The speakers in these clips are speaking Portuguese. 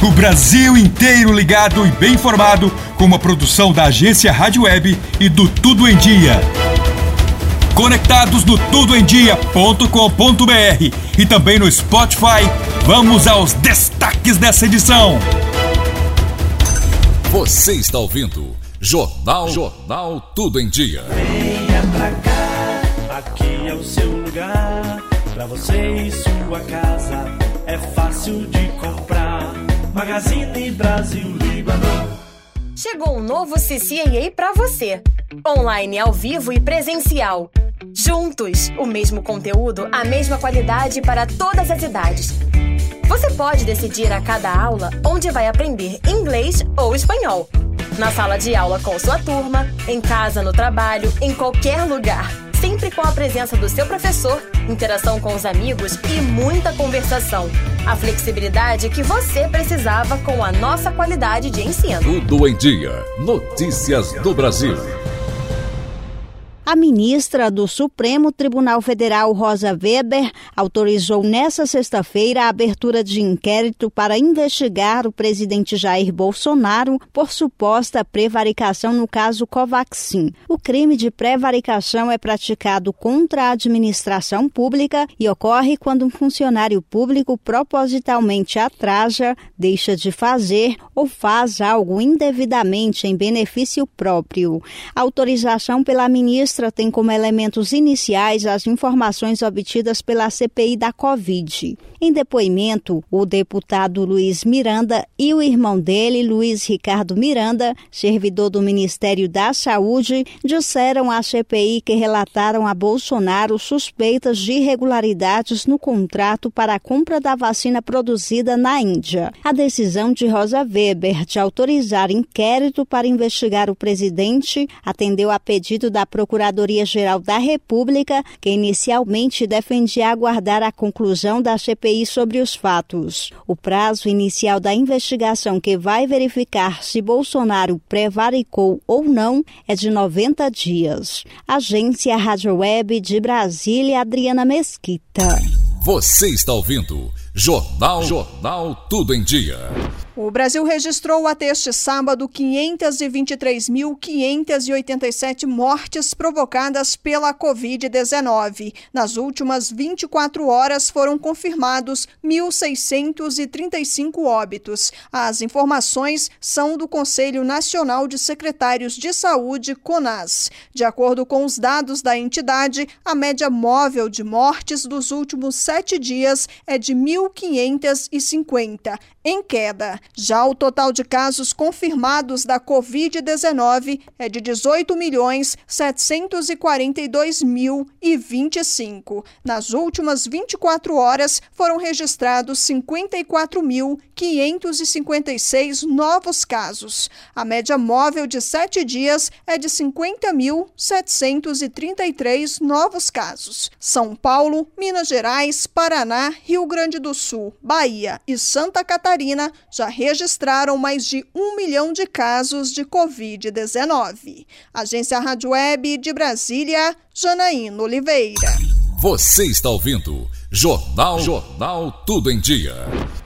O Brasil inteiro ligado e bem informado com uma produção da agência Rádio Web e do Tudo em Dia. Conectados no tudoemdia.com.br e também no Spotify. Vamos aos destaques dessa edição. Você está ouvindo Jornal Jornal Tudo em Dia. Venha pra cá, aqui é o seu lugar. Pra você e sua casa é fácil de comprar. Magazine Brasil Líbano. Chegou um novo CCAA para você. Online, ao vivo e presencial. Juntos, o mesmo conteúdo, a mesma qualidade para todas as idades. Você pode decidir a cada aula onde vai aprender inglês ou espanhol na sala de aula com sua turma, em casa, no trabalho, em qualquer lugar. Sempre com a presença do seu professor, interação com os amigos e muita conversação. A flexibilidade que você precisava com a nossa qualidade de ensino. Tudo em Dia. Notícias do Brasil. A ministra do Supremo Tribunal Federal, Rosa Weber, autorizou nesta sexta-feira a abertura de inquérito para investigar o presidente Jair Bolsonaro por suposta prevaricação no caso Covaxin. O crime de prevaricação é praticado contra a administração pública e ocorre quando um funcionário público propositalmente atraja, deixa de fazer ou faz algo indevidamente em benefício próprio. A autorização pela ministra tem como elementos iniciais as informações obtidas pela CPI da Covid. Em depoimento, o deputado Luiz Miranda e o irmão dele, Luiz Ricardo Miranda, servidor do Ministério da Saúde, disseram à CPI que relataram a Bolsonaro suspeitas de irregularidades no contrato para a compra da vacina produzida na Índia. A decisão de Rosa Weber de autorizar inquérito para investigar o presidente atendeu a pedido da Procuradoria Procuradoria-Geral da República, que inicialmente defendia aguardar a conclusão da CPI sobre os fatos. O prazo inicial da investigação, que vai verificar se Bolsonaro prevaricou ou não, é de 90 dias. Agência Rádio Web de Brasília, Adriana Mesquita. Você está ouvindo Jornal Jornal Tudo em Dia. O Brasil registrou até este sábado 523.587 mortes provocadas pela Covid-19. Nas últimas 24 horas foram confirmados 1.635 óbitos. As informações são do Conselho Nacional de Secretários de Saúde, CONAS. De acordo com os dados da entidade, a média móvel de mortes dos últimos sete dias é de 1.550, em queda. Já o total de casos confirmados da Covid-19 é de 18 milhões 742 mil e 25. Nas últimas 24 horas foram registrados 54.556 novos casos. A média móvel de sete dias é de 50.733 novos casos. São Paulo, Minas Gerais, Paraná, Rio Grande do Sul, Bahia e Santa Catarina já registraram mais de um milhão de casos de Covid-19. Agência Rádio Web de Brasília, Janaína Oliveira. Você está ouvindo Jornal Jornal Tudo em Dia.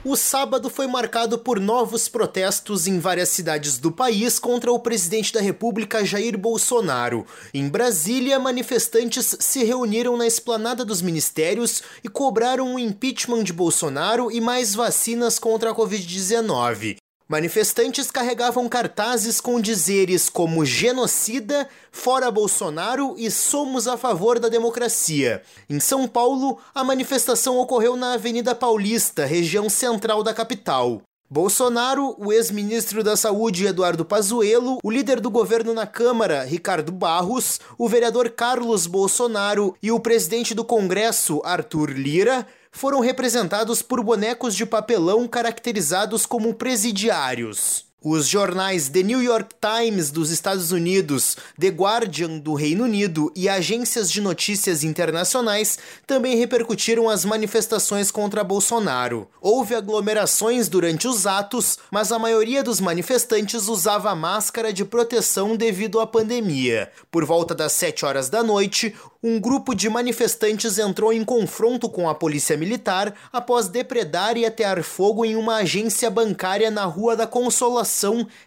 O sábado foi marcado por novos protestos em várias cidades do país contra o presidente da República Jair Bolsonaro. Em Brasília, manifestantes se reuniram na esplanada dos ministérios e cobraram o impeachment de Bolsonaro e mais vacinas contra a Covid-19. Manifestantes carregavam cartazes com dizeres como genocida, fora Bolsonaro e somos a favor da democracia. Em São Paulo, a manifestação ocorreu na Avenida Paulista, região central da capital. Bolsonaro, o ex-ministro da Saúde Eduardo Pazuello, o líder do governo na Câmara Ricardo Barros, o vereador Carlos Bolsonaro e o presidente do Congresso Arthur Lira foram representados por bonecos de papelão caracterizados como presidiários. Os jornais The New York Times dos Estados Unidos, The Guardian do Reino Unido e agências de notícias internacionais também repercutiram as manifestações contra Bolsonaro. Houve aglomerações durante os atos, mas a maioria dos manifestantes usava máscara de proteção devido à pandemia. Por volta das 7 horas da noite, um grupo de manifestantes entrou em confronto com a polícia militar após depredar e atear fogo em uma agência bancária na Rua da Consolação,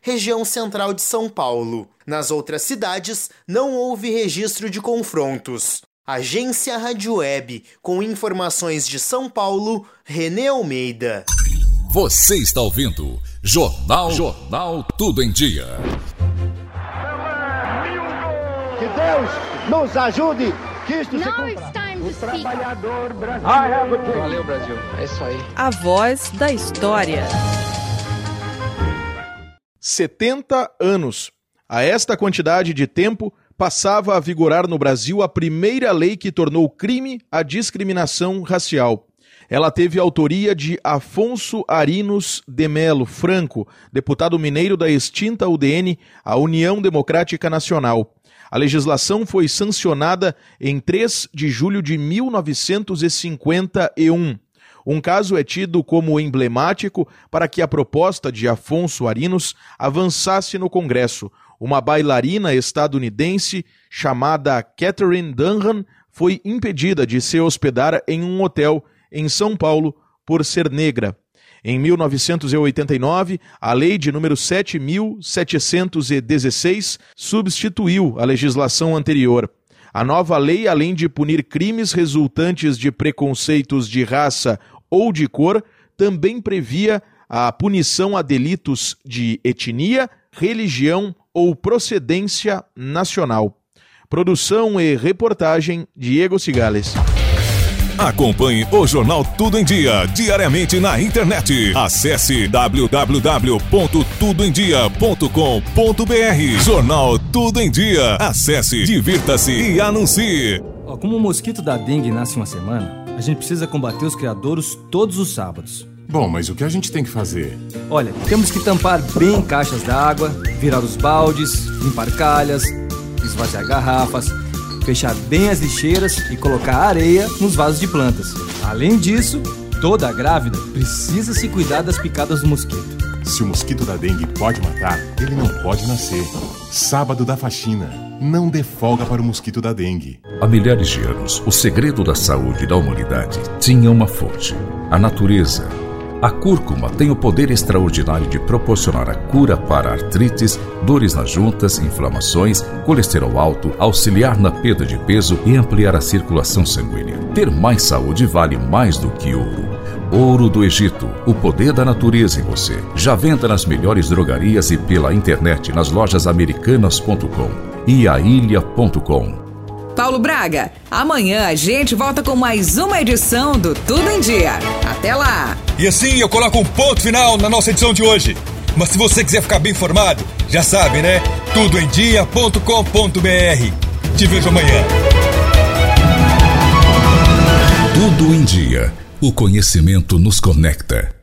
região central de São Paulo. Nas outras cidades, não houve registro de confrontos. Agência Rádio Web, com informações de São Paulo, Renê Almeida. Você está ouvindo Jornal Jornal Tudo em Dia. Que Deus nos ajude, que isto se cumpra. O trabalhador brasileiro. Valeu, Brasil. É isso aí. A voz da história. 70 anos. A esta quantidade de tempo passava a vigorar no Brasil a primeira lei que tornou crime a discriminação racial. Ela teve autoria de Afonso Arinos de Melo Franco, deputado mineiro da extinta UDN, a União Democrática Nacional. A legislação foi sancionada em 3 de julho de 1951. Um caso é tido como emblemático para que a proposta de Afonso Arinos avançasse no Congresso. Uma bailarina estadunidense chamada Catherine Dunham foi impedida de se hospedar em um hotel em São Paulo por ser negra. Em 1989, a lei de número 7716 substituiu a legislação anterior. A nova lei, além de punir crimes resultantes de preconceitos de raça ou de cor, também previa a punição a delitos de etnia, religião ou procedência nacional. Produção e reportagem Diego Cigales. Acompanhe o Jornal Tudo em Dia diariamente na internet. Acesse www.tudoemdia.com.br. Jornal Tudo em Dia. Acesse, divirta-se e anuncie. Como o mosquito da dengue nasce uma semana, a gente precisa combater os criadouros todos os sábados. Bom, mas o que a gente tem que fazer? Olha, temos que tampar bem caixas d'água, virar os baldes, limpar calhas, esvaziar garrafas fechar bem as lixeiras e colocar areia nos vasos de plantas. Além disso, toda grávida precisa se cuidar das picadas do mosquito. Se o mosquito da dengue pode matar, ele não pode nascer. Sábado da faxina. Não dê folga para o mosquito da dengue. Há milhares de anos, o segredo da saúde da humanidade tinha uma fonte: a natureza a cúrcuma tem o poder extraordinário de proporcionar a cura para artrites, dores nas juntas, inflamações, colesterol alto, auxiliar na perda de peso e ampliar a circulação sanguínea. Ter mais saúde vale mais do que ouro. Ouro do Egito, o poder da natureza em você. Já venda nas melhores drogarias e pela internet nas lojas americanas.com e ailha.com. Paulo Braga, amanhã a gente volta com mais uma edição do Tudo em Dia. Até lá! E assim eu coloco um ponto final na nossa edição de hoje. Mas se você quiser ficar bem informado, já sabe, né? tudoemdia.com.br. Te vejo amanhã. Tudo em Dia. O conhecimento nos conecta.